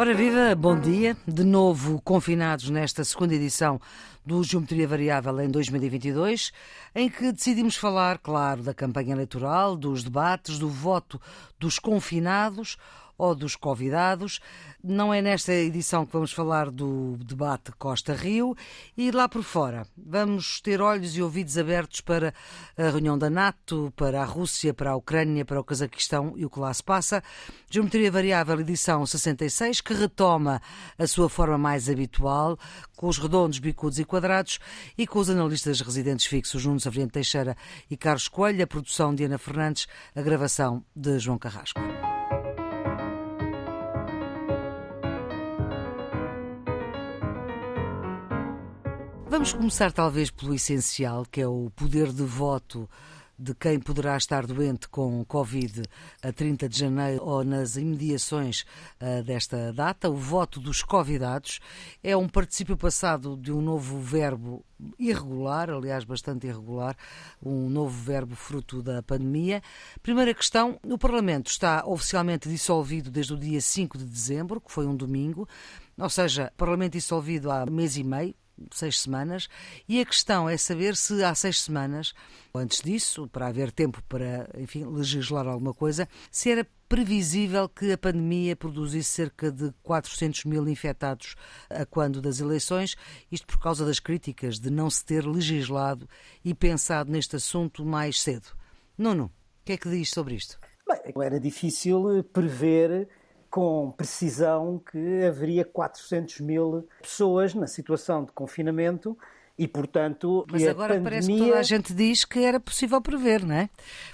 Ora viva, bom dia. De novo confinados nesta segunda edição do Geometria Variável em 2022, em que decidimos falar, claro, da campanha eleitoral, dos debates, do voto dos confinados ou dos convidados. Não é nesta edição que vamos falar do debate Costa-Rio e lá por fora. Vamos ter olhos e ouvidos abertos para a reunião da NATO, para a Rússia, para a Ucrânia, para o Cazaquistão e o que lá se passa. Geometria Variável, edição 66, que retoma a sua forma mais habitual, com os redondos, bicudos e quadrados e com os analistas residentes fixos Nuno Savriente Teixeira e Carlos Coelho, a produção de Ana Fernandes, a gravação de João Carrasco. Vamos começar talvez pelo essencial, que é o poder de voto de quem poderá estar doente com Covid a 30 de janeiro ou nas imediações uh, desta data. O voto dos convidados é um particípio passado de um novo verbo irregular, aliás, bastante irregular, um novo verbo fruto da pandemia. Primeira questão: o Parlamento está oficialmente dissolvido desde o dia 5 de dezembro, que foi um domingo, ou seja, Parlamento dissolvido há mês e meio, seis semanas, e a questão é saber se há seis semanas, ou antes disso, para haver tempo para, enfim, legislar alguma coisa, se era previsível que a pandemia produzisse cerca de 400 mil infectados a quando das eleições, isto por causa das críticas de não se ter legislado e pensado neste assunto mais cedo. Nuno, o que é que diz sobre isto? Bem, era difícil prever com precisão que haveria 400 mil pessoas na situação de confinamento e, portanto, Mas agora pandemia... parece que toda a gente diz que era possível prever, não é?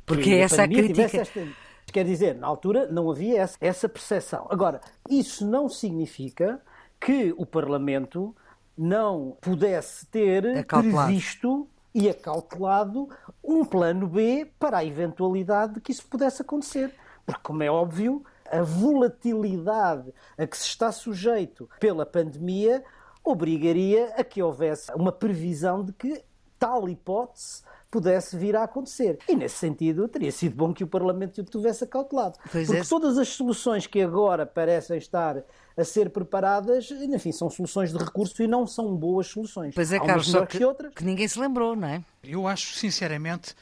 Porque é essa a crítica. Esta... Quer dizer, na altura não havia essa, essa percepção. Agora, isso não significa que o Parlamento não pudesse ter Acautelado. previsto e acautelado um plano B para a eventualidade de que isso pudesse acontecer. Porque, como é óbvio, a volatilidade a que se está sujeito pela pandemia obrigaria a que houvesse uma previsão de que tal hipótese pudesse vir a acontecer. E nesse sentido, teria sido bom que o Parlamento o tivesse acautelado. Pois porque é. todas as soluções que agora parecem estar a ser preparadas, enfim, são soluções de recurso e não são boas soluções. Pois é, Carlos, só que, que, outras. que ninguém se lembrou, não é? Eu acho, sinceramente,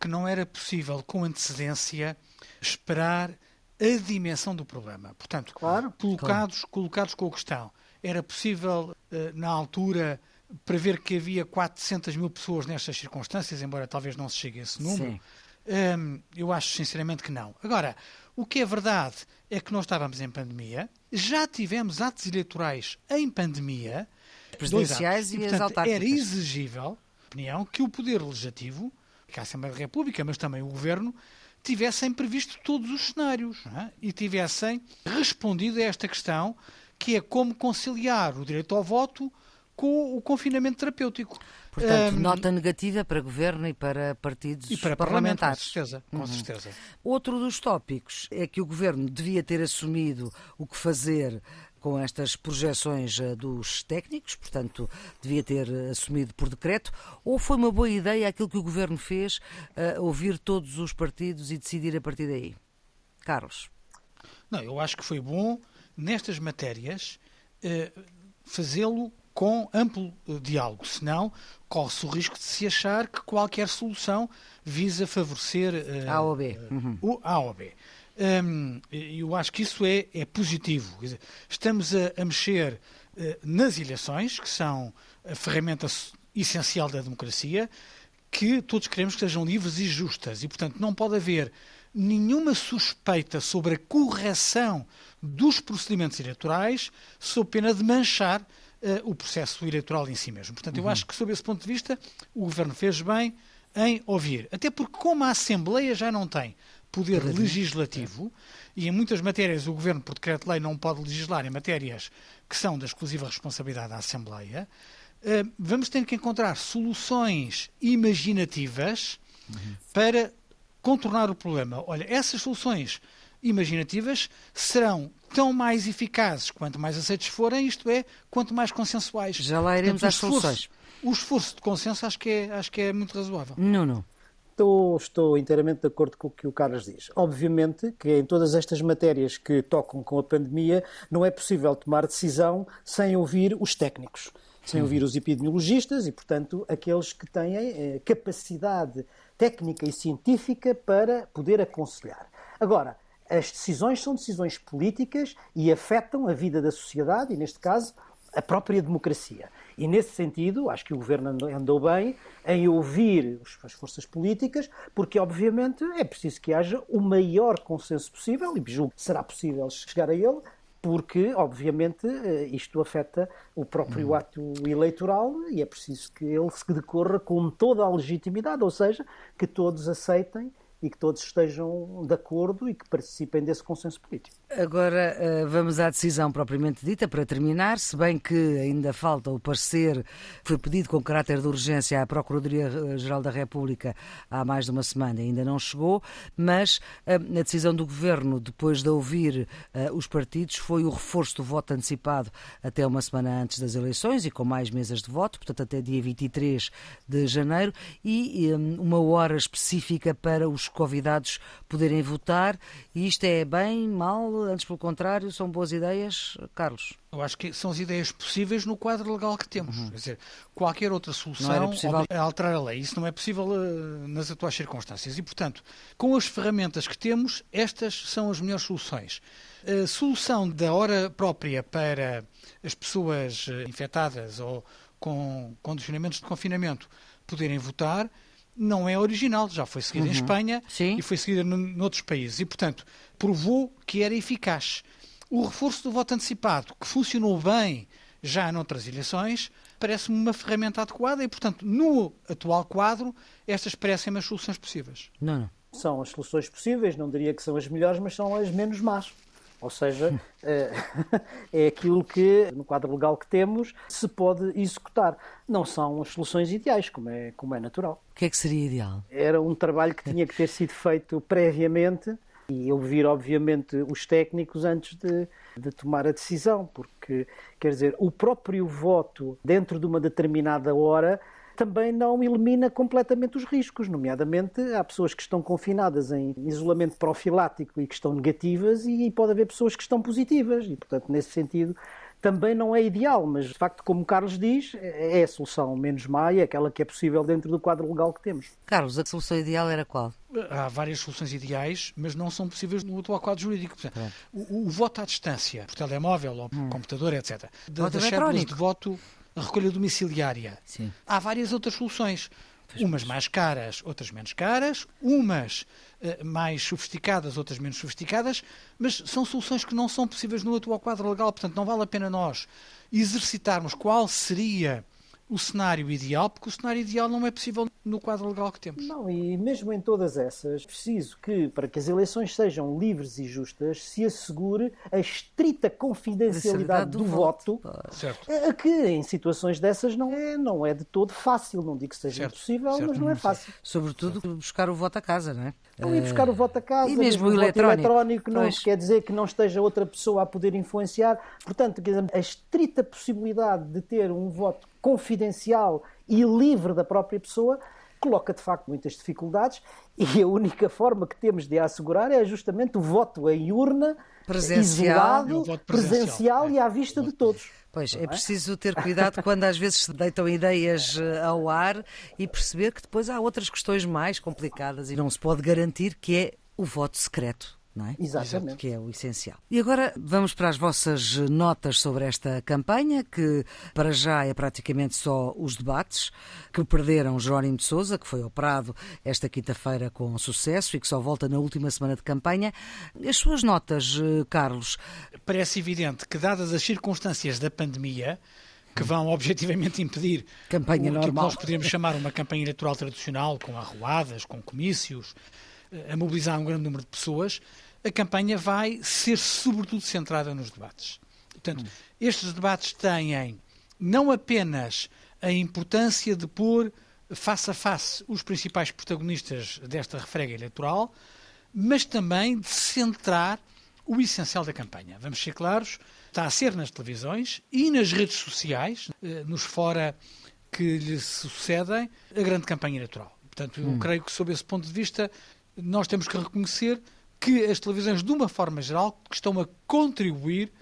que não era possível, com antecedência, esperar a dimensão do problema. Portanto, claro, colocados, claro. colocados com a questão, era possível, eh, na altura, prever que havia 400 mil pessoas nestas circunstâncias, embora talvez não se chegue a esse número? Um, eu acho sinceramente que não. Agora, o que é verdade é que nós estávamos em pandemia, já tivemos atos eleitorais em pandemia, presidenciais e, e portanto, as autárquicas. Era exigível, opinião, que o Poder Legislativo, que a Assembleia da República, mas também o Governo, tivessem previsto todos os cenários é? e tivessem respondido a esta questão, que é como conciliar o direito ao voto com o confinamento terapêutico. Portanto, um, nota negativa para governo e para partidos e para parlamentares. Com certeza, com uhum. certeza. Outro dos tópicos é que o governo devia ter assumido o que fazer com estas projeções eh, dos técnicos, portanto, devia ter eh, assumido por decreto, ou foi uma boa ideia aquilo que o governo fez, uh, ouvir todos os partidos e decidir a partir daí? Carlos. Não, eu acho que foi bom, nestas matérias, fazê-lo com amplo diálogo, senão corre-se o risco de se achar que qualquer solução visa favorecer uh, A ou B. Uhum. o A ou B. Hum, eu acho que isso é, é positivo. Estamos a, a mexer uh, nas eleições, que são a ferramenta essencial da democracia, que todos queremos que sejam livres e justas. E, portanto, não pode haver nenhuma suspeita sobre a correção dos procedimentos eleitorais sob pena de manchar uh, o processo eleitoral em si mesmo. Portanto, eu uhum. acho que, sob esse ponto de vista, o Governo fez bem em ouvir. Até porque, como a Assembleia já não tem poder legislativo e em muitas matérias o Governo, por decreto-lei, não pode legislar em matérias que são da exclusiva responsabilidade da Assembleia, eh, vamos ter que encontrar soluções imaginativas uhum. para contornar o problema. Olha, essas soluções imaginativas serão tão mais eficazes quanto mais aceites forem, isto é, quanto mais consensuais. Já lá iremos Portanto, às soluções. O esforço de consenso acho que é, acho que é muito razoável. Não, não. Estou, estou inteiramente de acordo com o que o Carlos diz. Obviamente que em todas estas matérias que tocam com a pandemia não é possível tomar decisão sem ouvir os técnicos, sem ouvir os epidemiologistas e, portanto, aqueles que têm eh, capacidade técnica e científica para poder aconselhar. Agora, as decisões são decisões políticas e afetam a vida da sociedade e, neste caso, a própria democracia. E, nesse sentido, acho que o governo andou bem em ouvir as forças políticas, porque, obviamente, é preciso que haja o maior consenso possível, e julgo que será possível chegar a ele, porque, obviamente, eh, isto afeta o próprio hum. ato eleitoral e é preciso que ele se decorra com toda a legitimidade, ou seja, que todos aceitem e que todos estejam de acordo e que participem desse consenso político. Agora eh, vamos à decisão propriamente dita para terminar, se bem que ainda falta o parecer foi pedido com caráter de urgência à Procuradoria-Geral da República há mais de uma semana, ainda não chegou, mas eh, a decisão do Governo, depois de ouvir eh, os partidos, foi o reforço do voto antecipado até uma semana antes das eleições e com mais mesas de voto, portanto até dia 23 de janeiro, e uma hora específica para os convidados poderem votar. E isto é bem, mal, antes pelo contrário, são boas ideias, Carlos? Eu acho que são as ideias possíveis no quadro legal que temos. Uhum. Quer dizer, qualquer outra solução é alterar a lei. Isso não é possível uh, nas atuais circunstâncias. E, portanto, com as ferramentas que temos, estas são as melhores soluções. A solução da hora própria para as pessoas eh, infectadas ou com condicionamentos de confinamento poderem votar não é original, já foi seguida uhum. em Espanha Sim. e foi seguida noutros países. E, portanto, provou que era eficaz. O reforço do voto antecipado, que funcionou bem já noutras eleições, parece-me uma ferramenta adequada e, portanto, no atual quadro, estas parecem as soluções possíveis. Não, não. São as soluções possíveis, não diria que são as melhores, mas são as menos más. Ou seja, eh, é aquilo que, no quadro legal que temos, se pode executar. Não são as soluções ideais, como é, como é natural. O que é que seria ideal? Era um trabalho que tinha que ter sido feito previamente e ouvir, obviamente, os técnicos antes de, de tomar a decisão, porque, quer dizer, o próprio voto dentro de uma determinada hora também não elimina completamente os riscos, nomeadamente há pessoas que estão confinadas em isolamento profilático e que estão negativas e pode haver pessoas que estão positivas e, portanto, nesse sentido, também não é ideal, mas de facto, como Carlos diz, é a solução menos má e é aquela que é possível dentro do quadro legal que temos. Carlos, a solução ideal era qual? Há várias soluções ideais, mas não são possíveis no atual quadro jurídico. O, o, voto à distância, por telemóvel ou por hum. computador, etc. Da, das cédulas de voto a recolha domiciliária. Sim. Há várias outras soluções. Umas mais caras, outras menos caras, umas uh, mais sofisticadas, outras menos sofisticadas, mas são soluções que não são possíveis no atual quadro legal. Portanto, não vale a pena nós exercitarmos qual seria o cenário ideal, porque o cenário ideal não é possível no quadro legal que temos. Não, e mesmo em todas essas, preciso que, para que as eleições sejam livres e justas, se assegure a estrita confidencialidade do, do, voto, certo. A que em situações dessas não é, não é de todo fácil. Não digo que seja certo. impossível, certo. mas não é fácil. Sobretudo buscar o voto a casa, não é? Não ir buscar o voto a casa, e mesmo, mesmo o eletrónico, eletrónico não pois. quer dizer que não esteja outra pessoa a poder influenciar. Portanto, a estrita possibilidade de ter um voto confidencial e livre da própria pessoa coloca de facto muitas dificuldades e a única forma que temos de a assegurar é justamente o voto em urna presencial, isolado, presencial, presencial. é. e à vista de todos. Pois, é, é? preciso ter cuidado quando às vezes se deitam ideias eh, ao ar e perceber que depois há outras questões mais complicadas e não se pode garantir que é o voto secreto não é? Exatamente. Que é o essencial. E agora vamos para as vossas notas sobre esta campanha, que para já é praticamente só os debates, que perderam Jerónimo de Souza, que foi operado esta quinta-feira com sucesso e que só volta na última semana de campanha. As suas notas, eh, Carlos? Parece evidente que, dadas as circunstâncias da pandemia, que vão objetivamente impedir campanha o, normal. que nós poderíamos chamar uma campanha eleitoral tradicional, com arruadas, com comícios, eh, a mobilizar um grande número de pessoas, a campanha vai ser sobretudo centrada nos debates. Portanto, hum. estes debates têm não apenas a importância de pôr face a face os principais protagonistas desta refrega eleitoral, mas também de centrar o essencial da campanha. Vamos ser claros, está a ser nas televisões e nas redes sociais, eh, nos fora que lhe sucedem, a grande campanha eleitoral. Portanto, eu hum. creio que, sob esse ponto de vista, nós temos que reconhecer que as televisões, de uma forma geral, estão a contribuir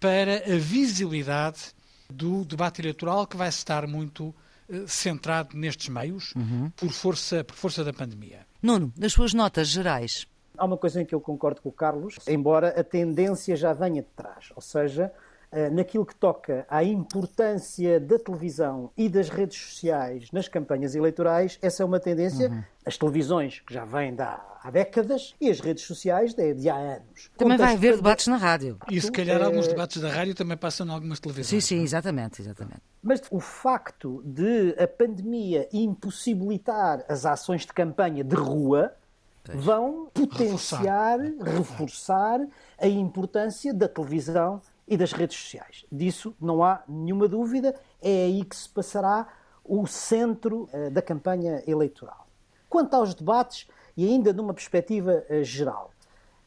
para a visibilidade do debate eleitoral que vai estar muito uh, centrado nestes meios uhum. por, força, por força da pandemia. Nuno, das suas notas gerais. Há uma coisa em que eu concordo com o Carlos, embora a tendência já venha de trás, ou seja, eh, naquilo que toca à importância da televisão e das redes sociais nas campanhas eleitorais, essa é uma tendência. Uhum. As televisões, que já vêm de há, há décadas, e as redes sociais de, de há anos. Também vai haver debates na rádio. E se calhar é... alguns debates da rádio também passam em algumas televisões. Sim, sim, exatamente, exatamente. Mas o facto de a pandemia impossibilitar as ações de campanha de rua vão potenciar, reforçar. reforçar a importância da televisão e das redes sociais. Disso não há nenhuma dúvida, é aí que se passará o centro uh, da campanha eleitoral. Quanto aos debates, e ainda numa perspectiva uh, geral,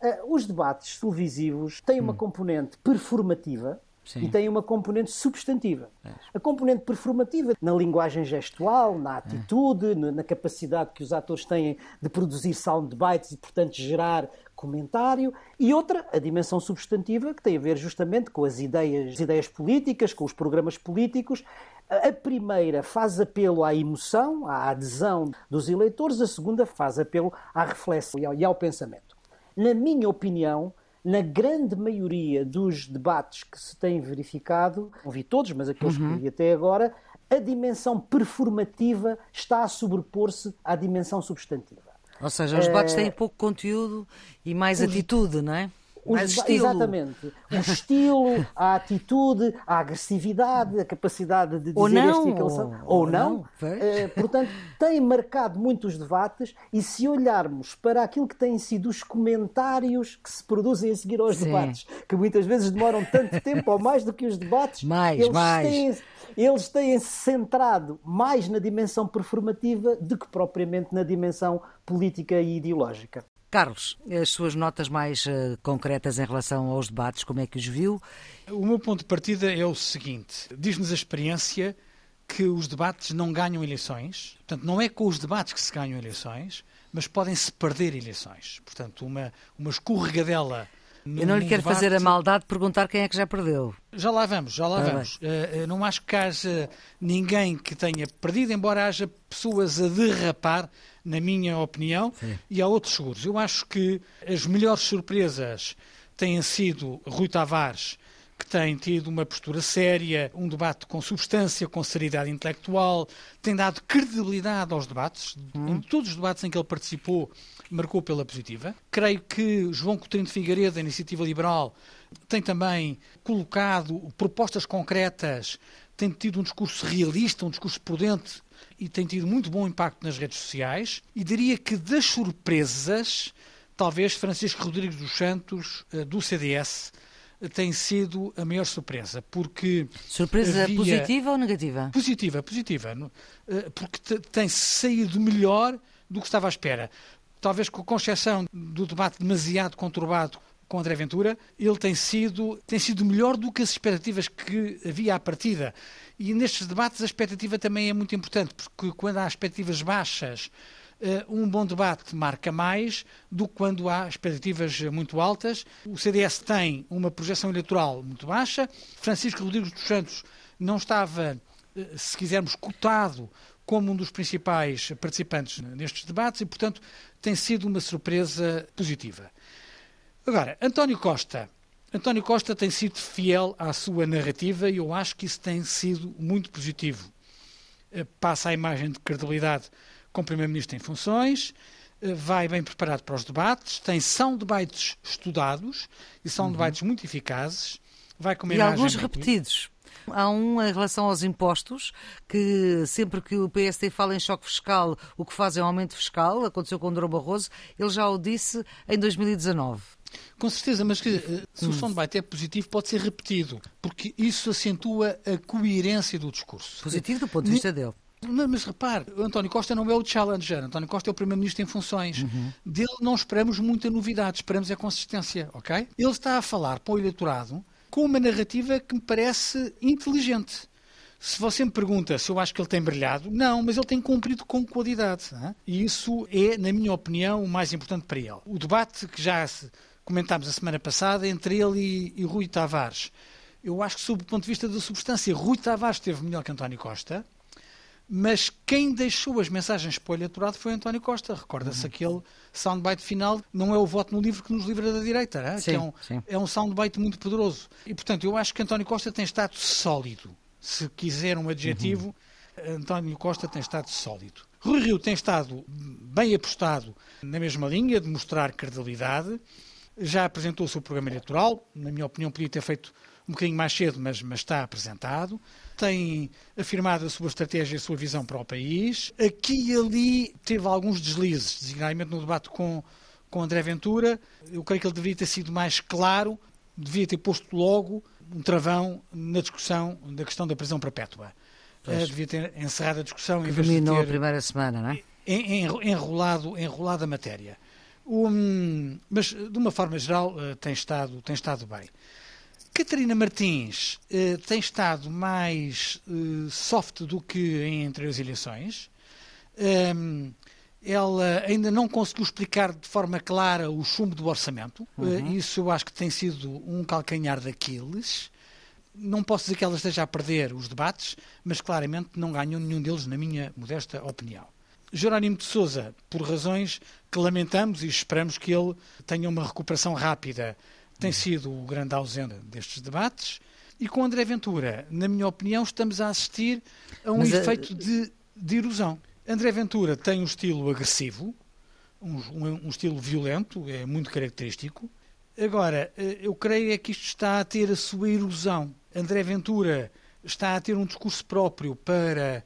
uh, os debates televisivos têm uma hum. componente performativa, Sim. e tem uma componente substantiva. É. A componente performativa na linguagem gestual, na atitude, é. na capacidade que os atores têm de produzir soundbites e, portanto, gerar comentário, e outra, a dimensão substantiva, que tem a ver justamente com as ideias, as ideias políticas, com os programas políticos. A primeira faz apelo à emoção, à adesão dos eleitores, a segunda faz apelo à reflexão e ao, e ao pensamento. Na minha opinião, na grande maioria dos debates que se têm verificado, não vi todos, mas aqueles uhum. que vi até agora, a dimensão performativa está a sobrepor-se à dimensão substantiva. Ou seja, os debates têm pouco conteúdo e mais os, atitude, não é? Estilo. Exatamente. O estilo, a atitude, a agressividade, a capacidade de dizer ou não, este e. Ou, ou não. não. Uh, portanto, tem marcado muito os debates e se olharmos para aquilo que têm sido os comentários que se produzem a seguir aos Sim. debates, que muitas vezes demoram tanto tempo ou mais do que os debates, mais, eles mais. têm eles têm-se centrado mais na dimensão performativa do que propriamente na dimensão política e ideológica. Carlos, as suas notas mais uh, concretas em relação aos debates, como é que os viu? O meu ponto de partida é o seguinte: diz-nos a experiência que os debates não ganham eleições. Portanto, não é com os debates que se ganham eleições, mas podem-se perder eleições. Portanto, uma, uma escorregadela eu não lhe quero debate... fazer a maldade de perguntar quem é que já perdeu. Já lá vamos, já lá ah, vamos. Uh, não acho que haja ninguém que tenha perdido, embora haja pessoas a derrapar, na minha opinião, Sim. e há outros seguros. Eu acho que as melhores surpresas têm sido Rui Tavares, que tem tido uma postura séria, um debate com substância, com seriedade intelectual, tem dado credibilidade aos debates. Hum. Em todos os debates em que ele participou, marcou pela positiva. Creio que João Coutinho de Figueiredo, da Iniciativa Liberal, tem também colocado propostas concretas, tem tido um discurso realista, um discurso prudente e tem tido muito bom impacto nas redes sociais. E diria que das surpresas, talvez Francisco Rodrigues dos Santos, eh, do CDS, tem sido a maior surpresa, porque... Surpresa havia... positiva ou negativa? Positiva, positiva, eh, porque tem saído melhor do que estava à espera talvez com exceção do debate demasiado conturbado com André Ventura, ele tem sido, tem sido melhor do que as expectativas que havia à partida. E nestes debates a expectativa também é muito importante, porque quando há expectativas baixas, um bom debate marca mais do que quando há expectativas muito altas. O CDS tem uma projeção eleitoral muito baixa. Francisco Rodrigues dos Santos não estava, eh, se quisermos, cotado como um dos principais participantes nestes debates e, portanto, tem sido uma surpresa positiva. Agora, António Costa. António Costa tem sido fiel à sua narrativa e eu acho que isso tem sido muito positivo. Eh, passa a imagem de credibilidade como Primeiro-Ministro em funções, eh, vai bem preparado para os debates, tem são debates estudados e são uhum. debates muito eficazes. Vai com e alguns repetidos. Há um em relação aos impostos, que sempre que o PSD fala em choque fiscal, o que faz é um aumento fiscal, aconteceu com o Dr. Barroso, ele já o disse em 2019. Com certeza, mas que, eh, se o som de debate é positivo, pode ser repetido, porque isso acentua a coerência do discurso. Positivo do ponto de vista dele. Mas, repare, o António Costa não é o challenger, António Costa é o Primeiro-Ministro em funções. Uhum. Dele não esperamos muita novidade, esperamos a consistência, ok? Ele está a falar para o eleitorado com uma narrativa que me parece inteligente. Se você me pergunta se eu acho que ele tem brilhado, não, mas ele tem cumprido com qualidade. É? E isso é, na minha opinião, o mais importante para ele. O debate que já comentámos a semana passada entre ele e, e Rui Tavares. Eu acho que, sob o ponto de vista da substância, Rui Tavares esteve melhor que António Costa. Mas quem deixou as mensagens para o eleitorado foi António Costa. Recorda-se uhum. aquele soundbite final, não é o voto no livro que nos livra da direita, é? Sim, que é um, é um soundbite muito poderoso. E, portanto, eu acho que António Costa tem estado sólido. Se quiser um adjetivo, uhum. António Costa tem estado sólido. Rui Rio tem estado bem apostado na mesma linha de mostrar credibilidade. Já apresentou o seu programa eleitoral, na minha opinião, podia ter feito um bocadinho mais cedo, mas, mas está apresentado. Tem afirmado a sua estratégia e a sua visão para o país. Aqui e ali teve alguns deslizes, designadamente no debate com, com André Ventura. Eu creio que ele deveria ter sido mais claro, devia ter posto logo um travão na discussão da questão da prisão perpétua. Uh, devia ter encerrado a discussão em vez de ter... a primeira semana, não é? Enrolado, enrolado a matéria. Um, mas, de uma forma geral, uh, tem, estado, tem estado bem. Catarina Martins uh, tem estado mais uh, soft do que em anteriores eleições. Um, ela ainda não conseguiu explicar de forma clara o chumbo do orçamento. Eh, uhum. Uh, isso eu acho que tem sido um calcanhar daqueles. Não posso dizer que ela esteja a perder os debates, mas claramente não ganhou nenhum deles, na minha modesta opinião. Jerónimo de Souza, por razões que lamentamos e esperamos que ele tenha uma recuperação rápida tem sido o grande ausente destes debates. E com André Ventura, na minha opinião, estamos a assistir a um Mas, eh, efeito de, de erosão. André Ventura tem um estilo agressivo, um, um, um, estilo violento, é muito característico. Agora, eh, eu creio é que isto está a ter a sua erosão. André Ventura está a ter um discurso próprio para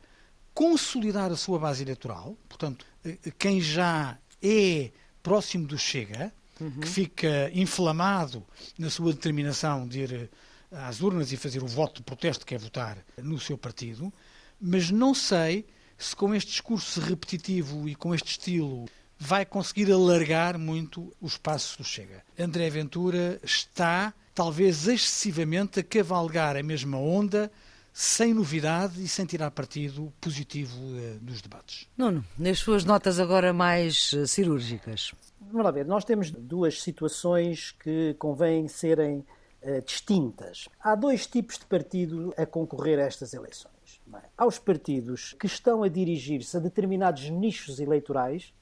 consolidar a sua base eleitoral. Portanto, eh, quem já é próximo do Chega uhum. que fica inflamado na sua determinação de ir eh, às urnas e fazer o voto de protesto que é votar no seu partido, mas não sei se com este discurso repetitivo e com este estilo vai conseguir alargar muito o espaço do Chega. André Ventura está, talvez excessivamente, a cavalgar a mesma onda, sem novidade e sem tirar partido positivo dos debates. Nuno, nas suas notas agora mais uh, cirúrgicas. Vamos lá ver, nós temos duas situações que convém serem uh, distintas. Há dois tipos de partido a concorrer a estas eleições. É? Há os partidos que estão a dirigir-se a determinados nichos eleitorais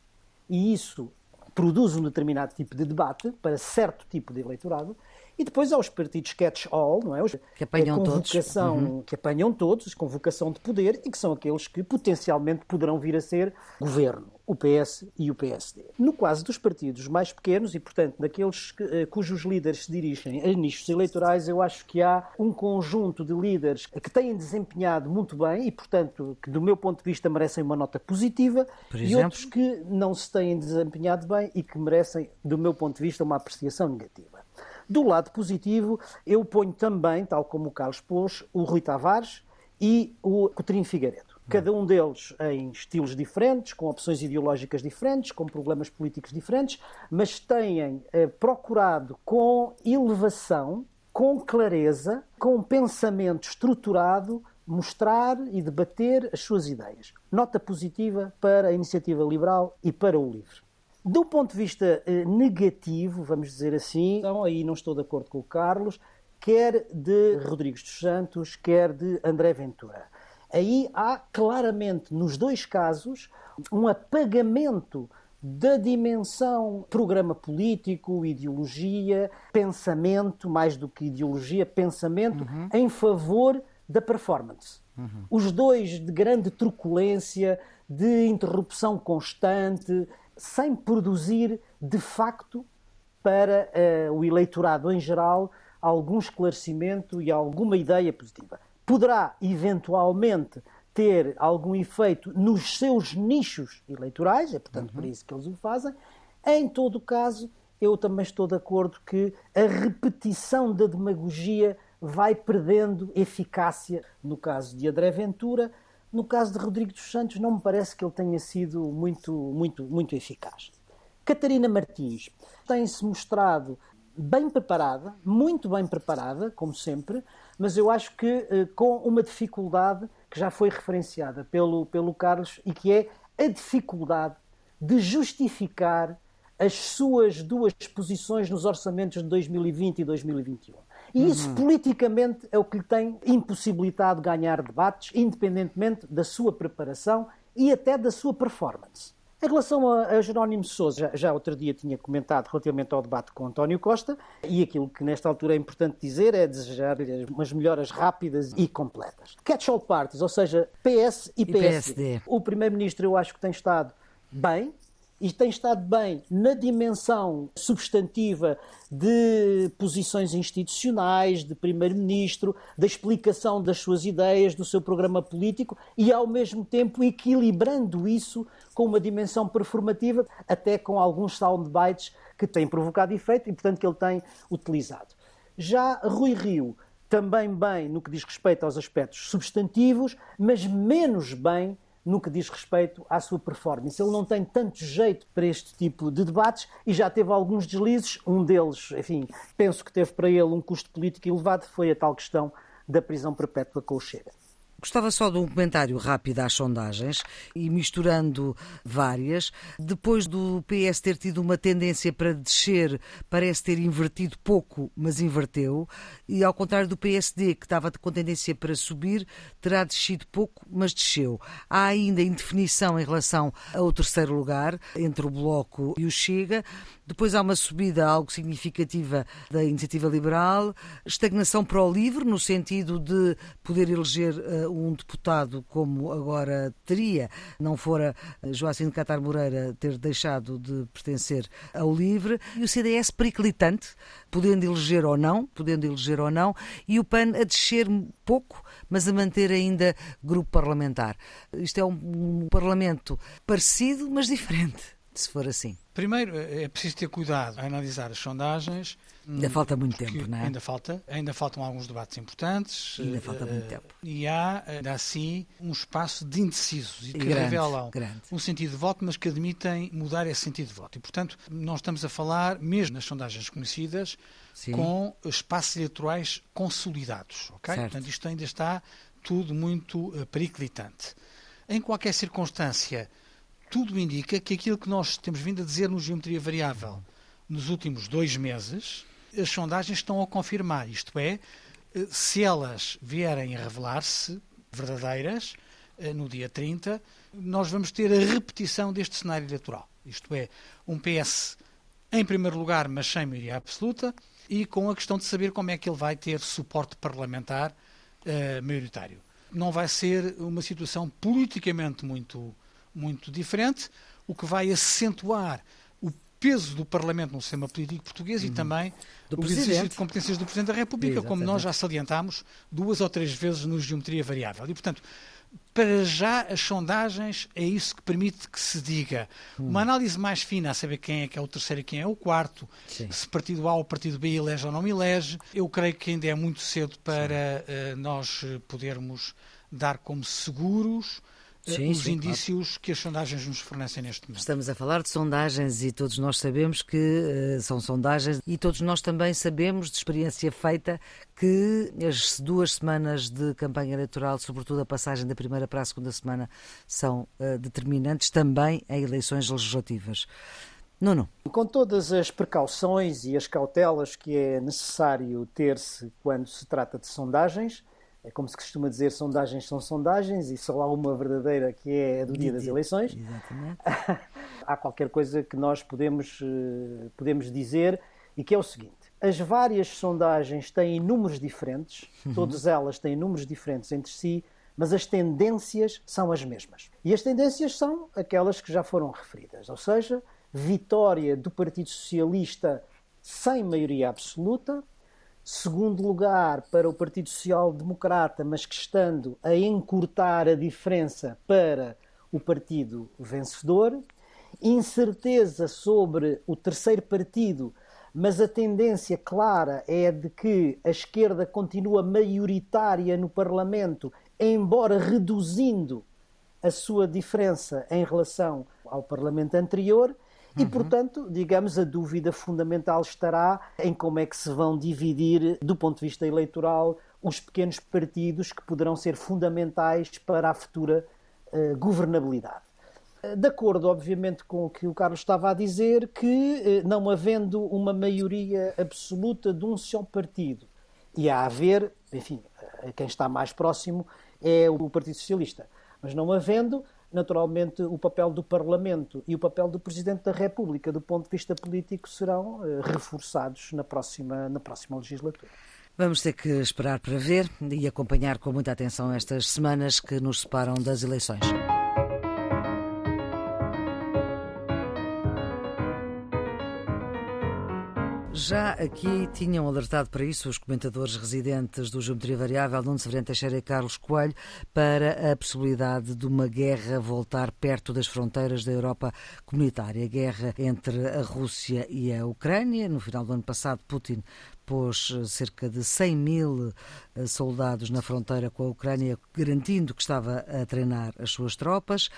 e isso produz um determinado tipo de debate para certo tipo de eleitorado, e depois há os partidos catch-all, não é? Os, que apanham convocação, todos. Uhum. Que apanham todos, convocação de poder, e que são aqueles que potencialmente poderão vir a ser governo, o PS e o PSD. No caso dos partidos mais pequenos, e portanto daqueles que, eh, cujos líderes se dirigem a nichos eleitorais, eu acho que há um conjunto de líderes que têm desempenhado muito bem e, portanto, que do meu ponto de vista merecem uma nota positiva, e outros que não se têm desempenhado bem e que merecem, do meu ponto de vista, uma apreciação negativa. Do lado positivo, eu ponho também, tal como o Carlos pôs, o Rui Tavares e o Coutinho Figueiredo. Cada um deles em estilos diferentes, com opções ideológicas diferentes, com problemas políticos diferentes, mas têm eh, procurado com elevação, com clareza, com pensamento estruturado, mostrar e debater as suas ideias. Nota positiva para a iniciativa liberal e para o LIVRE. Do ponto de vista eh, negativo, vamos dizer assim, então aí não estou de acordo com o Carlos, quer de Rodrigues dos Santos, quer de André Ventura. Aí há claramente, nos dois casos, um apagamento da dimensão programa político, ideologia, pensamento, mais do que ideologia, pensamento, uhum. em favor da performance. Uhum. Os dois de grande truculência, de interrupção constante, sem produzir, de facto, para uh, o eleitorado em geral, algum esclarecimento e alguma ideia positiva. Poderá, eventualmente, ter algum efeito nos seus nichos eleitorais, é portanto uhum. por isso que eles o fazem. Em todo o caso, eu também estou de acordo que a repetição da demagogia vai perdendo eficácia no caso de André Ventura, no caso de Rodrigo dos Santos, não me parece que ele tenha sido muito, muito, muito eficaz. Catarina Martins tem-se mostrado bem preparada, muito bem preparada, como sempre, mas eu acho que eh, com uma dificuldade que já foi referenciada pelo, pelo Carlos e que é a dificuldade de justificar as suas duas posições nos orçamentos de 2020 e 2021. E isso uhum. politicamente é o que lhe tem impossibilitado ganhar debates, independentemente da sua preparação e até da sua performance. Em relação a, a Jerónimo Sousa, já, já, outro dia tinha comentado relativamente ao debate com António Costa, e aquilo que nesta altura é importante dizer é desejar-lhe umas melhoras rápidas e completas. Catch-all parties, ou seja, PS e, e PSD. PSD. O Primeiro-Ministro eu acho que tem estado bem, e tem estado bem na dimensão substantiva de posições institucionais, de primeiro-ministro, da explicação das suas ideias, do seu programa político e, ao mesmo tempo, equilibrando isso com uma dimensão performativa, até com alguns soundbites que têm provocado efeito e, portanto, que ele tem utilizado. Já Rui Rio, também bem no que diz respeito aos aspectos substantivos, mas menos bem no que diz respeito à sua performance. Ele não tem tanto jeito para este tipo de debates e já teve alguns deslizes. Um deles, enfim, penso que teve para ele um custo político elevado, foi a tal questão da prisão perpétua com o Chega. Gostava só de um comentário rápido às sondagens e misturando várias. Depois do PS ter tido uma tendência para descer, parece ter invertido pouco, mas inverteu. E ao contrário do PSD, que estava com tendência para subir, terá descido pouco, mas desceu. Há ainda indefinição em relação ao terceiro lugar, entre o Bloco e o Chega. Depois há uma subida algo significativa da iniciativa liberal, estagnação para o livre, no sentido de poder eleger uh, um deputado como agora teria, não fora Joaquim de Catar Moreira ter deixado de pertencer ao livre, e o CDS periclitante, podendo eleger ou não, podendo eleger ou não, e o PAN a descer pouco, mas a manter ainda grupo parlamentar. Isto é um parlamento parecido, mas diferente se for assim? Primeiro, é preciso ter cuidado a analisar as sondagens. Ainda falta muito tempo, não é? Ainda falta, ainda faltam alguns debates importantes. Ainda falta muito tempo. E há, ainda assim, um espaço de indecisos e que grande, revelam grande. um sentido de voto, mas que admitem mudar esse sentido de voto. E, portanto, nós estamos a falar, mesmo nas sondagens conhecidas, Sim. com espaços eleitorais consolidados. ok? Certo. Portanto, isto ainda está tudo muito uh, periclitante. Em qualquer circunstância, tudo indica que aquilo que nós temos vindo a dizer no Geometria Variável nos últimos dois meses, as sondagens estão a confirmar. Isto é, se elas vierem a revelar-se verdadeiras, eh, no dia 30, nós vamos ter a repetição deste cenário eleitoral. Isto é, um PS em primeiro lugar, mas sem maioria absoluta, e com a questão de saber como é que ele vai ter suporte parlamentar uh, maioritário. Não vai ser uma situação politicamente muito muito diferente, o que vai acentuar o peso do Parlamento no sistema político português uhum. e também do o exercício de competências do Presidente da República, Exatamente. como nós já salientámos duas ou três vezes no Geometria Variável. E, portanto, para já as sondagens é isso que permite que se diga. Hum. Uma análise mais fina a saber quem é que é o terceiro e quem é o quarto, Sim. se partido A ou partido B elege ou não elege, eu creio que ainda é muito cedo para uh, nós podermos dar como seguros sim, os sim, indícios claro. que as sondagens nos fornecem neste momento. Estamos a falar de sondagens e todos nós sabemos que uh, são sondagens e todos nós também sabemos de experiência feita que as duas semanas de campanha eleitoral, sobretudo a passagem da primeira para a segunda semana, são uh, determinantes também em eleições legislativas. Nuno. Com todas as precauções e as cautelas que é necessário ter-se quando se trata de sondagens, é como se costuma dizer, sondagens são sondagens e só há uma verdadeira que é a do dia das eleições. Exatamente. há qualquer coisa que nós podemos, eh, podemos dizer e que é o seguinte. As várias sondagens têm números diferentes, uhum. todas elas têm números diferentes entre si, mas as tendências são as mesmas. E as tendências são aquelas que já foram referidas, ou seja, vitória do Partido Socialista sem maioria absoluta, Segundo lugar, para o Partido Social Democrata, mas que estando a encurtar a diferença para o partido vencedor. Incerteza sobre o terceiro partido, mas a tendência clara é de que a esquerda continua maioritária no Parlamento, embora reduzindo a sua diferença em relação ao Parlamento anterior. E, portanto, digamos, a dúvida fundamental estará em como é que se vão dividir, do ponto de vista eleitoral, os pequenos partidos que poderão ser fundamentais para a futura uh, governabilidade. De acordo, obviamente, com o que o Carlos estava a dizer, que uh, não havendo uma maioria absoluta de um só partido, e a haver, enfim, quem está mais próximo é o Partido Socialista, mas não havendo, naturalmente, o papel do Parlamento e o papel do Presidente da República, do ponto de vista político, serão uh, reforçados na próxima, na próxima legislatura. Vamos ter que esperar para ver e acompanhar com muita atenção estas semanas que nos separam das eleições. Já aqui tinham alertado para isso os comentadores residentes do Geometria Variável, Nuno Severino Teixeira e Carlos Coelho, para a possibilidade de uma guerra voltar perto das fronteiras da Europa comunitária. A guerra entre a Rússia e a Ucrânia. No final do ano passado, Putin pôs eh, cerca de 100 mil eh, soldados na fronteira com a Ucrânia, garantindo que estava a treinar as suas tropas.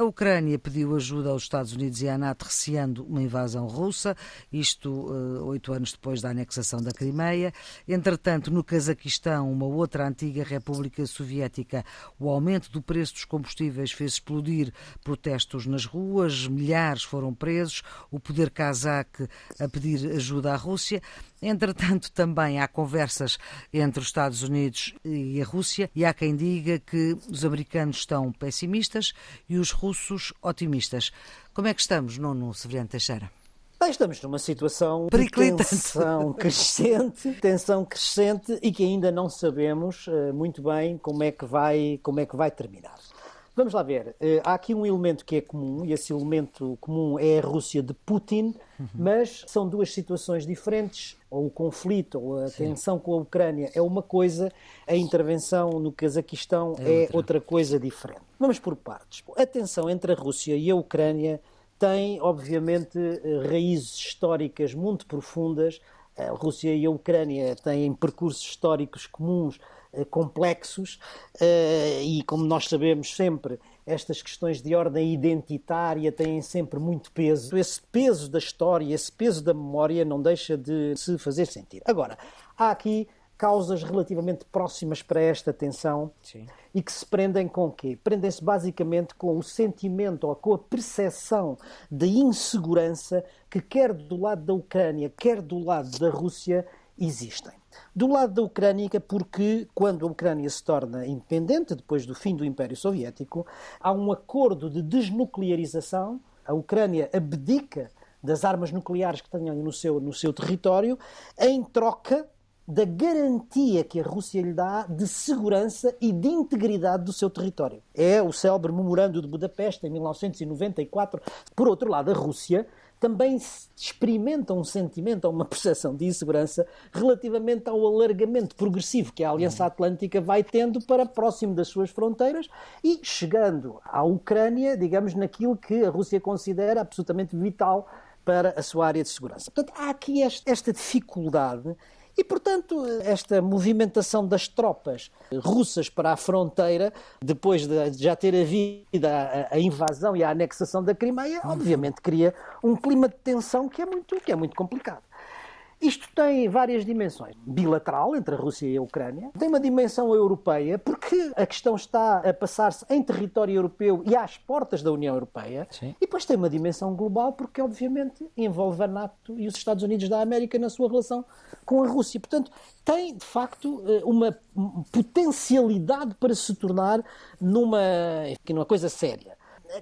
A Ucrânia pediu ajuda aos Estados Unidos e à NATO receando uma invasão russa, isto eh, oito anos depois da anexação da Crimeia. Entretanto, no Cazaquistão, uma outra antiga república soviética, o aumento do preço dos combustíveis fez explodir protestos nas ruas, milhares foram presos, o poder cazaque a pedir ajuda à Rússia. Entretanto, também há conversas entre os Estados Unidos e a Rússia, e há quem diga que os americanos estão pessimistas e os russos otimistas. Como é que estamos, Nuno Severiano Teixeira? Bem, estamos numa situação de tensão crescente, tensão crescente e que ainda não sabemos uh, muito bem como é que vai, como é que vai terminar. Vamos lá ver. Uh, há aqui um elemento que é comum, e esse elemento comum é a Rússia de Putin, uhum. mas são duas situações diferentes. Ou o conflito, ou a Sim. tensão com a Ucrânia é uma coisa, a intervenção no Cazaquistão é, é outra. outra coisa diferente. Vamos por partes. A tensão entre a Rússia e a Ucrânia tem, obviamente, eh, raízes históricas muito profundas. A Rússia e a Ucrânia têm percursos históricos comuns eh, complexos eh, e, como nós sabemos sempre, estas questões de ordem identitária têm sempre muito peso. Esse peso da história, esse peso da memória não deixa de se fazer sentir. Agora, há aqui causas relativamente próximas para esta tensão Sim. e que se prendem com o quê? Prendem-se basicamente com o sentimento ou com a percepção de insegurança que quer do lado da Ucrânia, quer do lado da Rússia existem. Do lado da Ucrânia, porque quando a Ucrânia se torna independente, depois do fim do Império Soviético, há um acordo de desnuclearização, a Ucrânia abdica das armas nucleares que tenham no seu, no seu território, em troca da garantia que a Rússia lhe dá de segurança e de integridade do seu território. É o célebre Memorando de Budapeste, em 1994. Por outro lado, a Rússia também experimenta um sentimento ou uma percepção de insegurança relativamente ao alargamento progressivo que a Aliança Atlântica vai tendo para próximo das suas fronteiras e chegando à Ucrânia, digamos, naquilo que a Rússia considera absolutamente vital para a sua área de segurança. Portanto, há aqui esta dificuldade e, portanto, esta movimentação das tropas russas para a fronteira, depois de já ter havido a, a invasão e a anexação da Crimeia, obviamente cria um clima de tensão que é muito, que é muito complicado. Isto tem várias dimensões. Bilateral entre a Rússia e a Ucrânia, tem uma dimensão europeia, porque a questão está a passar-se em território europeu e às portas da União Europeia, Sim. e depois tem uma dimensão global, porque obviamente envolve a NATO e os Estados Unidos da América na sua relação com a Rússia. Portanto, tem de facto eh, uma potencialidade para se tornar numa, numa coisa séria.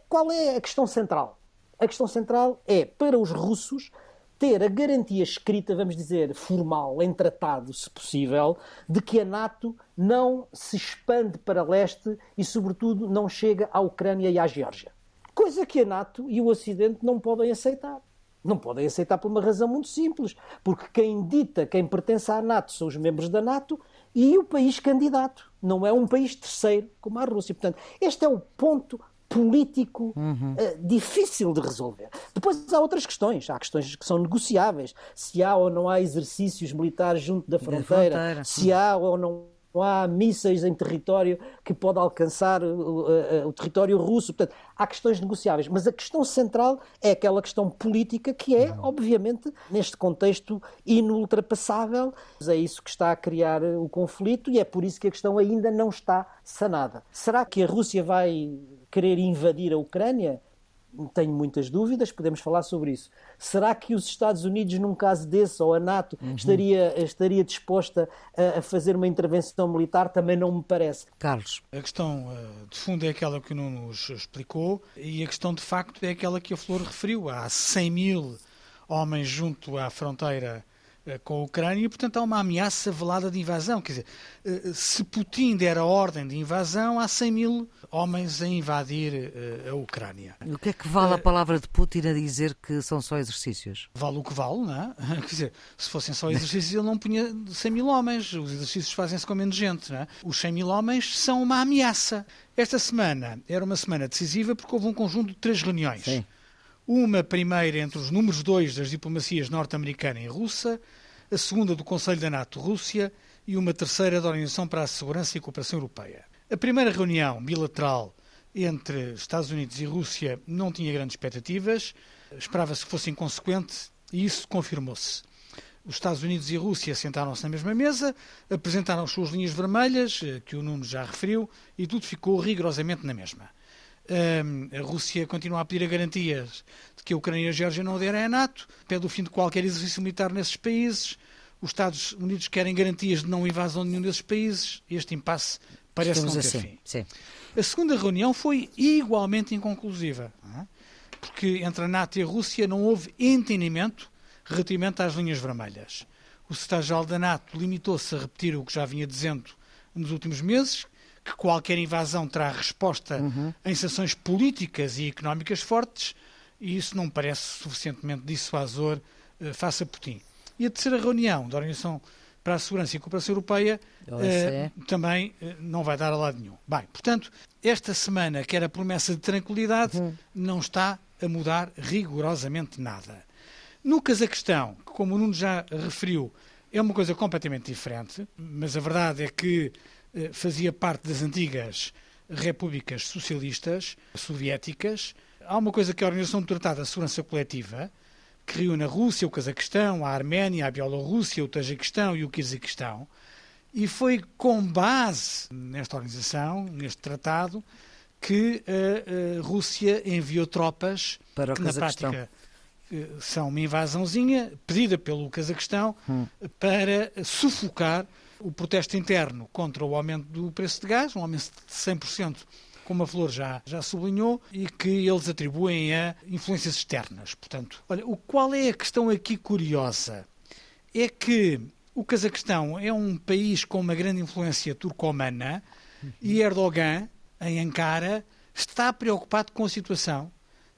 Qual é a questão central? A questão central é, para os russos, ter a garantia escrita, vamos dizer, formal, em tratado, se possível, de que a NATO não se expande para leste e, sobretudo, não chega à Ucrânia e à Geórgia. Coisa que a NATO e o Ocidente não podem aceitar. Não podem aceitar por uma razão muito simples, porque quem dita quem pertence à NATO são os membros da NATO e o país candidato, não é um país terceiro como a Rússia. Portanto, este é o ponto político uhum. uh, difícil de resolver. Depois há outras questões, há questões que são negociáveis. Se há ou não há exercícios militares junto da fronteira, da fronteira. se há ou não não há mísseis em território que pode alcançar o, o, o, território russo. Portanto, há questões negociáveis. Mas a questão central é aquela questão política que é, obviamente, neste contexto inultrapassável. É isso que está a criar o conflito e é por isso que a questão ainda não está sanada. Será que a Rússia vai querer invadir a Ucrânia? tenho muitas dúvidas, podemos falar sobre isso. Será que os Estados Unidos, num caso desse, ou a NATO, uhum. estaria, estaria disposta a, a, fazer uma intervenção militar? Também não me parece. Carlos. A questão uh, de fundo é aquela que o Nuno nos explicou e a questão de facto é aquela que a Flor referiu. Há 100 mil homens junto à fronteira eh, com a Ucrânia e, portanto, há uma ameaça velada de invasão. Quer dizer, eh, se Putin der a ordem de invasão, há 100 mil homens a invadir eh, a Ucrânia. E o que é que vale a palavra de Putin a dizer que são só exercícios? Vale o que vale, não é? Quer dizer, se fossem só exercícios, ele não punha 100 mil homens. Os exercícios fazem-se com menos gente, não é? Os 100 mil homens são uma ameaça. Esta semana era uma semana decisiva porque houve um conjunto de três reuniões. Sim. Uma primeira entre os números dois das diplomacias norte-americana e russa, a segunda do Conselho da NATO-Rússia e uma terceira da Organização para a Segurança e Cooperação Europeia. A primeira reunião bilateral entre Estados Unidos e Rússia não tinha grandes expectativas, esperava-se que fosse inconsequente e isso confirmou-se. Os Estados Unidos e a Rússia sentaram-se na mesma mesa, apresentaram as suas linhas vermelhas, eh, que o Nuno já referiu, e tudo ficou rigorosamente na mesma. A Rússia continua a pedir a garantias de que a Ucrânia e a Geórgia não aderem à NATO, pede o fim de qualquer exercício militar nesses países. Os Estados Unidos querem garantias de não invasão de nenhum desses países. Este impasse parece Estamos não ter assim. fim. Sim. A segunda reunião foi igualmente inconclusiva, é? porque entre a NATO e a Rússia não houve entendimento relativamente às linhas vermelhas. O secretário-geral da NATO limitou-se a repetir o que já vinha dizendo nos últimos meses, que qualquer invasão terá resposta uhum. em sanções políticas e económicas fortes, e isso não parece suficientemente dissuasor uh, face a Putin. E a terceira reunião da Organização para a Segurança e Cooperação Europeia uh, também uh, não vai dar a lado nenhum. Bem, portanto, esta semana, que era promessa de tranquilidade, uhum. não está a mudar rigorosamente nada. No Cazaquistão, que como o Nuno já referiu, é uma coisa completamente diferente, mas a verdade é que fazia parte das antigas repúblicas socialistas soviéticas. Há uma coisa que é a Organização do Tratado da Segurança Coletiva, que reúne a Rússia, o Cazaquistão, a Arménia, a Bielorrússia, o Tajiquistão e o Quirguistão. E foi com base nesta organização, neste tratado, que a, a Rússia enviou tropas para que, na prática, eh, são uma invasãozinha pedida pelo Cazaquistão hum. para sufocar o protesto interno contra o aumento do preço de gás, um aumento de 100% como a Flor já, já sublinhou, e que eles atribuem a influências externas. Portanto, olha, o qual é a questão aqui curiosa? É que o Cazaquistão é um país com uma grande influência turcomana e Erdogan, em Ankara, está preocupado com a situação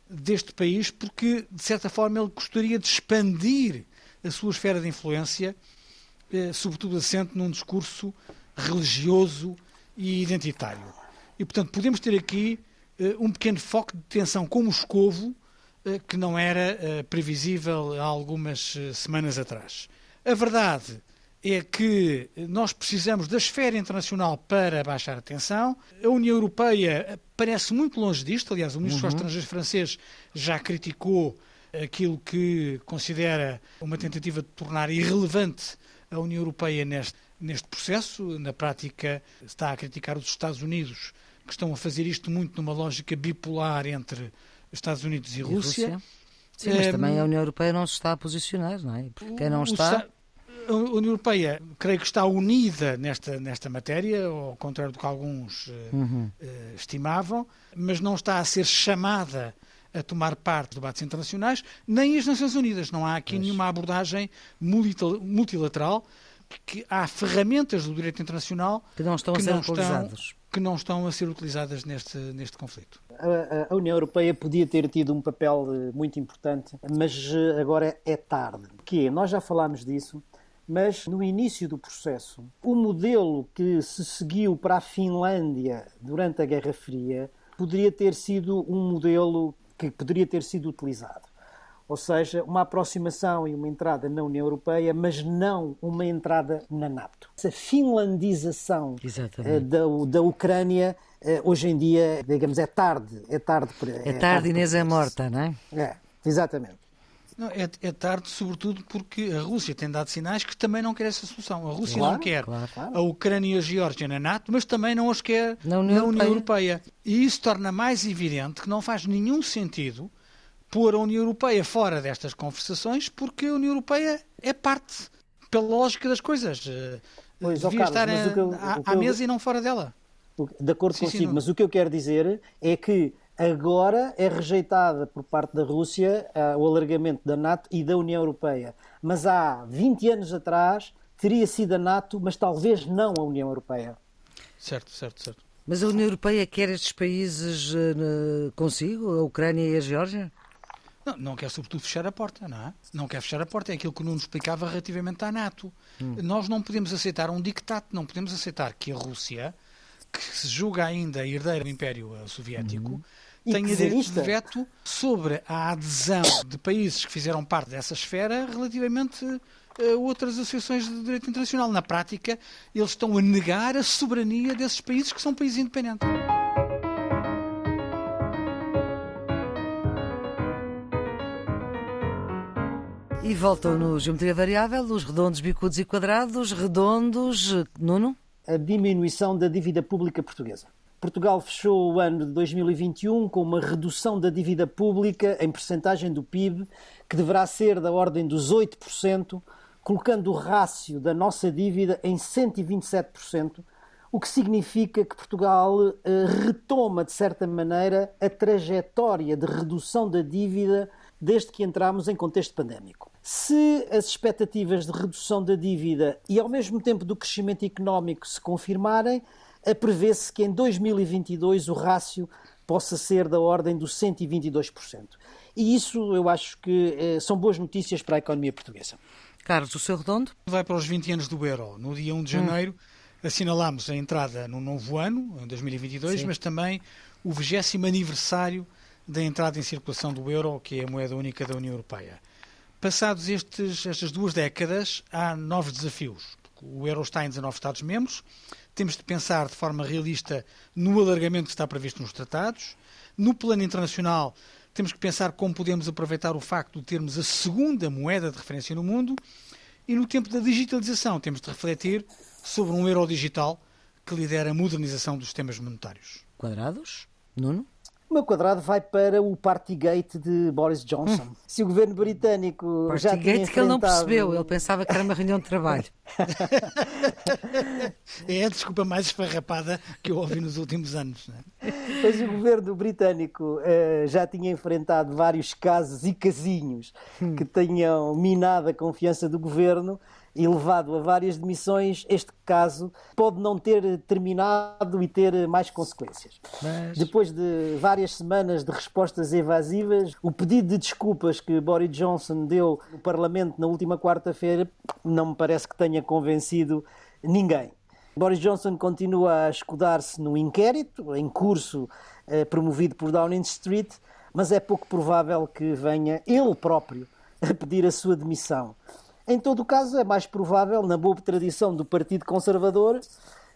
deste país porque, de certa forma, ele gostaria de expandir a sua esfera de influência, eh, sobretudo assente num discurso religioso e identitário. E, portanto, podemos ter aqui uh, um pequeno foco de tensão com Moscovo, uh, que não era previsível há algumas semanas atrás. A verdade é que nós precisamos da esfera internacional para baixar a tensão. A União Europeia parece muito longe disto. Aliás, o Ministro uhum. dos Estrangeiros francês já criticou aquilo que considera uma tentativa de tornar irrelevante a União Europeia neste, neste processo. Na prática, está a criticar os Estados Unidos que estão a fazer isto muito numa lógica bipolar entre Estados Unidos e, e Rússia. Rússia. Sim, mas também a União Europeia não se está a posicionar, não é? Porque quem não está... A União Europeia, creio que está unida nesta, nesta matéria, ao contrário do que alguns eh, uhum. uh, estimavam, mas não está a ser chamada a tomar parte de debates internacionais, nem as Nações Unidas. Não há aqui pois. nenhuma abordagem multilateral, que há ferramentas do direito internacional que não estão que a ser utilizadas que não estão a ser utilizadas neste, neste conflito. A, a, União Europeia podia ter tido um papel eh, muito importante, mas eh, agora é tarde. Que é, nós já falámos disso, mas no início do processo, o modelo que se seguiu para a Finlândia durante a Guerra Fria poderia ter sido um modelo que poderia ter sido utilizado. ou seja, uma aproximação e uma entrada na União Europeia, mas não uma entrada na NATO. Essa finlandização uh, da, da Ucrânia uh, hoje em dia, digamos, é tarde. É tarde, para, é, é tarde, Inês é morta, não é? É, exatamente. Não, é, é, tarde, sobretudo porque a Rússia tem dado sinais que também não quer essa solução. A Rússia claro, não quer claro, claro. a Ucrânia e a Geórgia na NATO, mas também não os quer na União, na União Europeia. Europeia. E isso torna mais evidente que não faz nenhum sentido pôr a União Europeia fora destas conversações, porque a União Europeia é parte, pela lógica das coisas. Eh, pois, Devia Carlos, estar a, eu, à, à mesa e não fora dela. De acordo sim, consigo, sim, mas o que eu quero dizer é que agora é rejeitada por parte da Rússia uh, o alargamento da NATO e da União Europeia. Mas há 20 anos atrás teria sido a NATO, mas talvez não a União Europeia. Certo, certo, certo. Mas a União Europeia quer estes países uh, consigo, a Ucrânia e a Geórgia? Não, não quer, sobretudo, fechar a porta, não é? Não quer fechar a porta. É aquilo que o Nuno explicava relativamente à NATO. Hum. Nós não podemos aceitar um dictato, não podemos aceitar que a Rússia, que se julga ainda herdeira do Império Soviético, uhum. Tenha direito de veto sobre a adesão de países que fizeram parte dessa esfera relativamente a outras associações de direito internacional. Na prática, eles estão a negar a soberania desses países que são países independentes. E voltam no Geometria Variável os redondos, bicudos e quadrados. Redondos, Nuno? A diminuição da dívida pública portuguesa. Portugal fechou o ano de 2021 com uma redução da dívida pública em percentagem do PIB que deverá ser da ordem dos 8%, colocando o rácio da nossa dívida em 127%, o que significa que Portugal eh, retoma, de certa maneira, a trajetória de redução da dívida desde que entramos em contexto pandémico. Se as expectativas de redução da dívida e, ao mesmo tempo, do crescimento económico se confirmarem, prevê-se que em 2022 o rácio possa ser da ordem dos 122%. E isso eu acho que eh, são boas notícias para a economia portuguesa. Carlos, o seu redondo? Vai para os 20 anos do euro. No dia 1 de janeiro hum. assinalamos a entrada no novo ano, em 2022, Sim. mas também o 20 aniversário da entrada em circulação do euro, que é a moeda única da União Europeia. Passados estes, estas duas décadas, há novos desafios. O euro está em 19 Estados-membros, temos de pensar de forma realista no alargamento que está previsto nos tratados. No plano internacional, temos que pensar como podemos aproveitar o facto de termos a segunda moeda de referência no mundo. E no tempo da digitalização, temos de refletir sobre um euro digital que lidera a modernização dos sistemas monetários. Quadrados? Nuno? O meu quadrado vai para o Partygate de Boris Johnson. Hum. Se o governo britânico Partygate já tinha enfrentado... que ele não percebeu, ele pensava que era uma reunião de trabalho. é a desculpa mais esfarrapada que eu ouvi nos últimos anos. Não é? Pois o governo britânico uh, já tinha enfrentado vários casos e casinhos hum. que tenham minado a confiança do governo e levado a várias demissões, este caso pode não ter terminado e ter mais consequências. Mas... Depois de várias semanas de respostas evasivas, o pedido de desculpas que Boris Johnson deu no Parlamento na última quarta-feira não me parece que tenha convencido ninguém. Boris Johnson continua a escudar-se no inquérito em curso eh, promovido por Downing Street, mas é pouco provável que venha ele próprio a pedir a sua demissão. Em todo o caso, é mais provável, na boa tradição do Partido Conservador,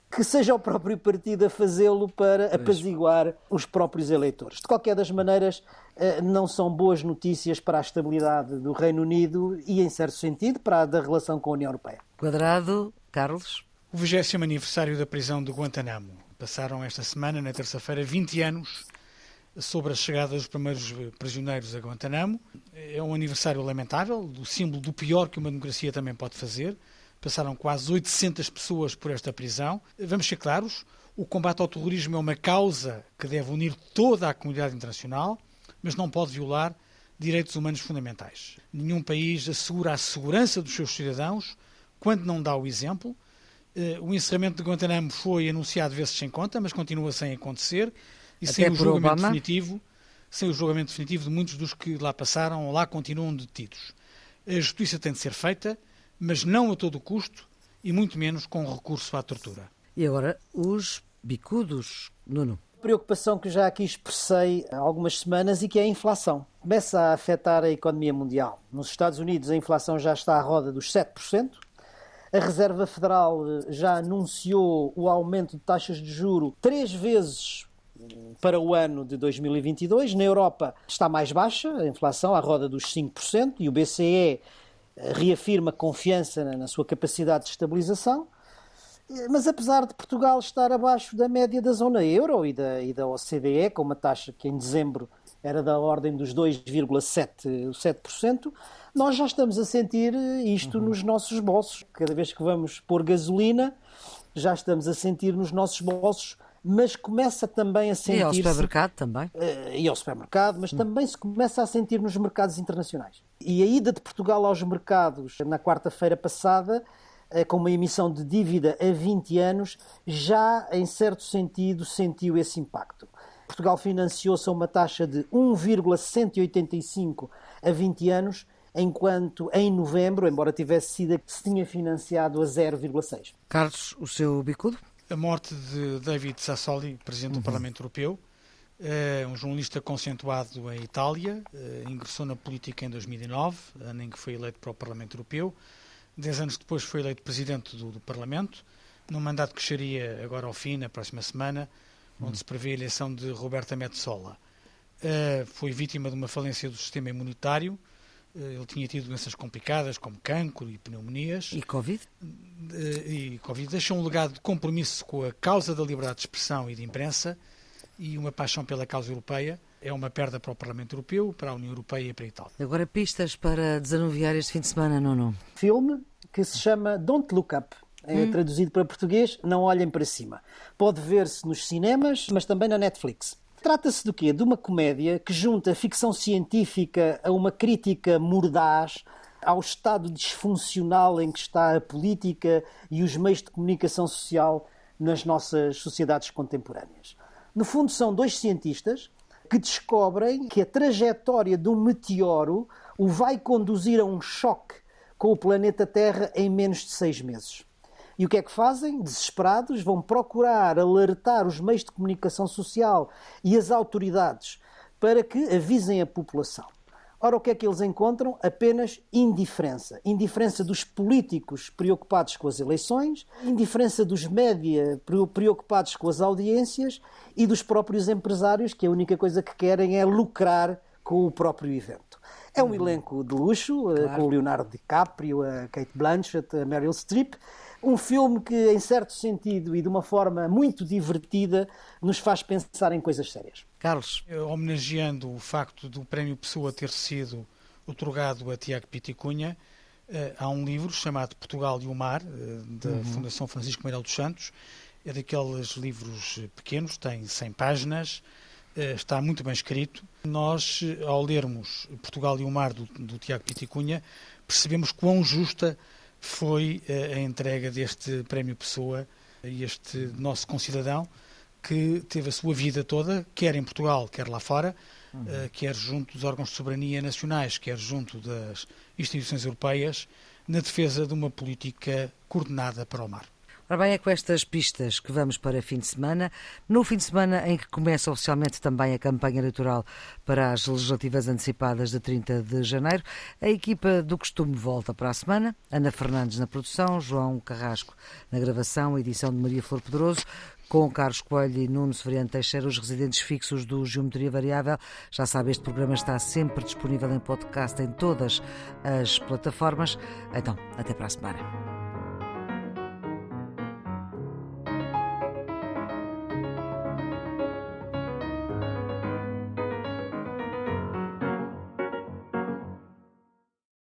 que seja o próprio partido a fazê-lo para apaziguar os próprios eleitores. De qualquer das maneiras, eh, não são boas notícias para a estabilidade do Reino Unido e, em certo sentido, para a da relação com a União Europeia. Quadrado, Carlos. O 20 aniversário da prisão de Guantanamo. Passaram esta semana, na terça-feira, 20 anos sobre a chegada dos primeiros prisioneiros a Guantanamo. É um aniversário lamentável, do símbolo do pior que uma democracia também pode fazer. Passaram quase 800 pessoas por esta prisão. Vamos ser claros, o combate ao terrorismo é uma causa que deve unir toda a comunidade internacional, mas não pode violar direitos humanos fundamentais. Nenhum país assegura a segurança dos seus cidadãos quando não dá o exemplo. Eh, o encerramento de Guantanamo foi anunciado vezes sem conta, mas continua sem acontecer e sem o julgamento Obama. definitivo, sem o julgamento definitivo de muitos dos que lá passaram ou lá continuam detidos. A justiça tem de ser feita, mas não a todo custo e muito menos com recurso à tortura. E agora os bicudos, Nuno. preocupação que já aqui expressei há algumas semanas e que é a inflação. Começa a afetar a economia mundial. Nos Estados Unidos, a inflação já está à roda dos 7%. A Reserva Federal eh, já anunciou o aumento de taxas de juro três vezes para o ano de 2022. Na Europa está mais baixa a inflação, à roda dos 5%, e o BCE eh, reafirma confiança na sua capacidade de estabilização. Eh, mas apesar de Portugal estar abaixo da média da zona euro e da, e da OCDE, com uma taxa que em dezembro era da ordem dos 2,7%, nós já estamos a sentir isto uhum. nos nossos bolsos. Cada vez que vamos pôr gasolina, já estamos a sentir nos nossos bolsos mas começa também a sentir. E ao supermercado também. Uh, e ao supermercado, mas hum. também se começa a sentir nos mercados internacionais. E a ida de Portugal aos mercados na quarta-feira passada, uh, com uma emissão de dívida a 20 anos, já em certo sentido sentiu esse impacto. Portugal financiou-se a uma taxa de 1,185 a 20 anos, enquanto em novembro, embora tivesse sido, se tinha financiado a 0,6. Carlos, o seu bicudo? A morte de David Sassoli, presidente uhum. do Parlamento Europeu, é um jornalista concentrado em Itália, eh, ingressou na política em 2009, ano em que foi eleito para o Parlamento Europeu. Dez anos depois foi eleito presidente do, do Parlamento, num mandato que chegaria agora ao fim, na próxima semana, onde uhum. se prevê a eleição de Roberta Metsola. Eh, foi vítima de uma falência do sistema imunitário, ele tinha tido doenças complicadas, como cancro e pneumonias. E Covid? Eh, e Covid. Deixou um legado de compromisso com a causa da liberdade de expressão e de imprensa e uma paixão pela causa europeia. É uma perda para o Parlamento Europeu, para a União Europeia e para a Itália. Agora, pistas para desanuviar este fim de semana, Nuno? Filme que se chama Don't Look Up. É hum. traduzido para português, Não Olhem para Cima. Pode ver-se nos cinemas, mas também na Netflix. Trata-se do quê? De uma comédia que junta ficção científica a uma crítica mordaz ao estado disfuncional em que está a política e os meios de comunicação social nas nossas sociedades contemporâneas. No fundo, são dois cientistas que descobrem que a trajetória de um meteoro o vai conduzir a um choque com o planeta Terra em menos de seis meses. E o que é que fazem? Desesperados, vão procurar alertar os meios de comunicação social e as autoridades para que avisem a população. Ora, o que é que eles encontram? Apenas indiferença. Indiferença dos políticos preocupados com as eleições, indiferença dos média preocupados com as audiências e dos próprios empresários que a única coisa que querem é lucrar com o próprio evento. É um elenco de luxo, eh, claro. com o Leonardo DiCaprio, a Kate Blanchett, a Meryl Streep, um filme que, em certo sentido e de uma forma muito divertida, nos faz pensar em coisas sérias. Carlos. Homenageando o facto do Prémio Pessoa ter sido otorgado a Tiago Piticunha, eh, há um livro chamado Portugal e o Mar, eh, da uhum. Fundação Francisco Meirelles dos Santos. É daqueles livros pequenos, tem 100 páginas, eh, está muito bem escrito. Nós, ao lermos Portugal e o Mar, do, do Tiago Piticunha, percebemos quão justa foi a entrega deste Prémio Pessoa a este nosso concidadão que teve a sua vida toda, quer em Portugal, quer lá fora, uhum. quer junto dos órgãos de soberania nacionais, quer junto das instituições europeias, na defesa de uma política coordenada para o mar. Ora bem, é com estas pistas que vamos para fim de semana. No fim de semana em que começa oficialmente também a campanha eleitoral para as legislativas antecipadas de 30 de janeiro, a equipa do costume volta para a semana. Ana Fernandes na produção, João Carrasco na gravação, edição de Maria Flor Pedroso, com Carlos Coelho e Nuno Severiano Teixeira, os residentes fixos do Geometria Variável. Já sabe, este programa está sempre disponível em podcast em todas as plataformas. Então, até para a semana.